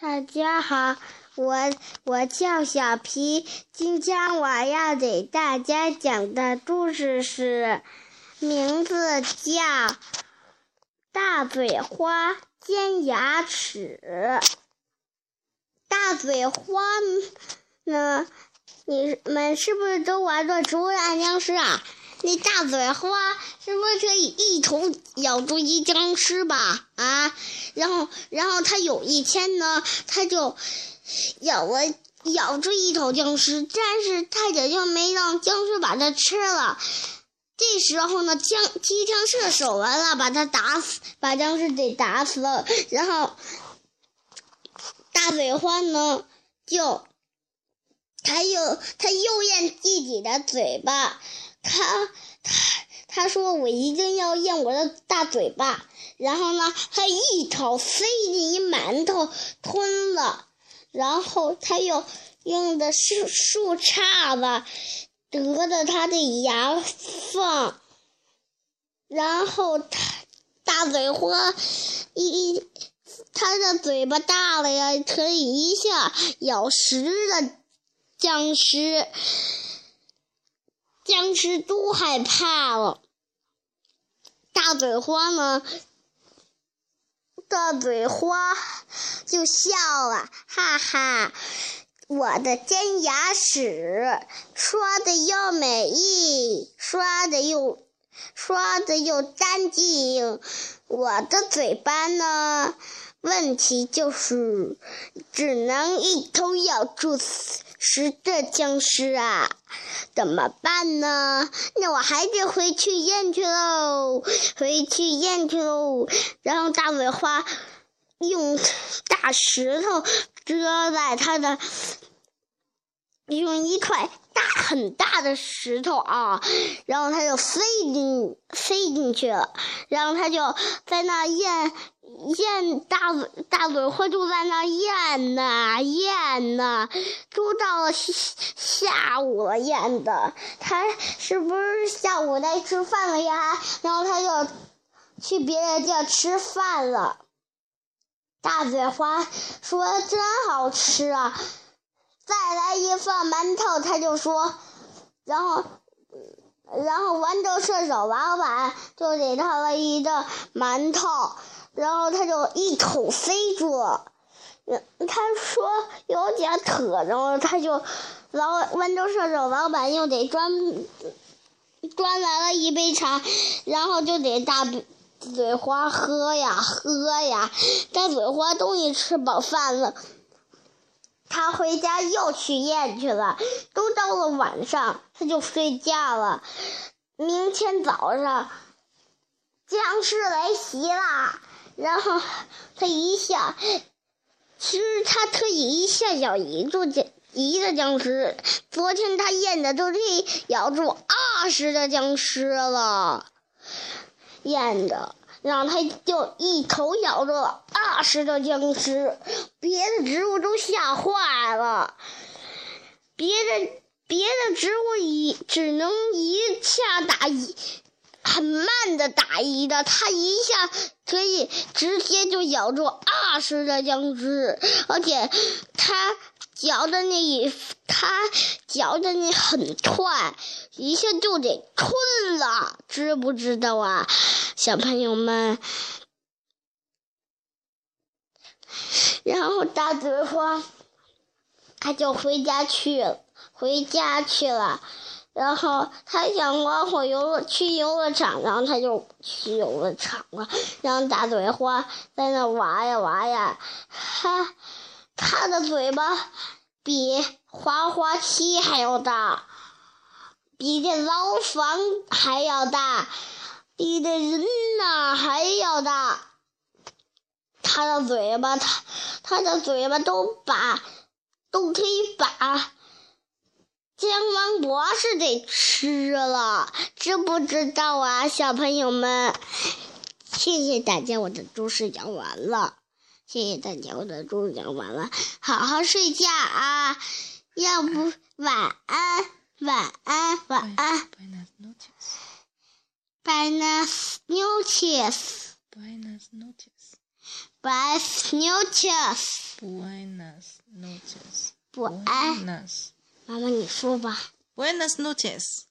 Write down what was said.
大家好，我我叫小皮，今天我要给大家讲的故事是，名字叫《大嘴花尖牙齿》。大嘴花呢？你们是不是都玩过《植物大僵尸》啊？那大嘴花是不是可以一口咬住一僵尸吧？啊，然后，然后他有一天呢，他就咬了咬住一头僵尸，但是他也就没让僵尸把它吃了。这时候呢，枪机枪射手完了，把他打死，把僵尸给打死了。然后大嘴花呢，就他又他又咽自己的嘴巴。他他他说我一定要咽我的大嘴巴，然后呢，他一口塞进一馒头吞了，然后他又用的是树杈子得的他的牙缝，然后他大嘴花一他的嘴巴大了呀，可以一下咬十个僵尸。僵尸都害怕了，大嘴花呢？大嘴花就笑了，哈哈！我的尖牙齿刷的又美丽，刷的又刷的又干净。我的嘴巴呢？问题就是只能一口咬住。十个僵尸啊，怎么办呢？那我还得回去验去喽，回去验去喽。然后大尾花用大石头遮在他的，用一块大很大的石头啊，然后他就飞进飞进去了，然后他就在那咽。咽大嘴大嘴花就在那咽呐咽呐，都到了下午了咽的，他是不是下午该吃饭了呀？然后他就去别的地吃饭了。大嘴花说：“真好吃啊！”放馒头，他就说，然后，然后豌豆射手老板就给他了一个馒头。然后他就一口塞住，他说有点渴，然后他就老豌豆射手老板又得端端来了一杯茶，然后就得大嘴花喝呀喝呀，大嘴花终于吃饱饭了，他回家又去验去了，都到了晚上，他就睡觉了，明天早上僵尸来袭啦！然后他一下，其实他可以一下咬一座僵一个僵尸。昨天他验的都可以咬住二十个僵尸了，验的，然后他就一口咬住了二十个僵尸，别的植物都吓坏了，别的别的植物一只能一下打一。很慢的打一的，他一下可以直接就咬住二十个僵尸，而且他嚼的那一，他嚼的那很快，一下就得吞了，知不知道啊，小朋友们？然后大嘴花，他就回家去，回家去了。然后他想玩会游乐去游乐场，然后他就去游乐场了。然后大嘴花在那玩呀玩呀，哈他的嘴巴比滑滑梯还要大，比这牢房还要大，比这人呐还要大。他的嘴巴，他他的嘴巴都把都可以把。姜王博士给吃了，知不知道啊，小朋友们？谢谢大家，我的故事讲完了。谢谢大家，我的故事讲完了，好好睡觉啊！要不晚安，晚安，晚安。Buenas noches. Buenas noches. Buenas noches. Buenas noches. Buenas. 妈妈，你说吧。Buenas noches.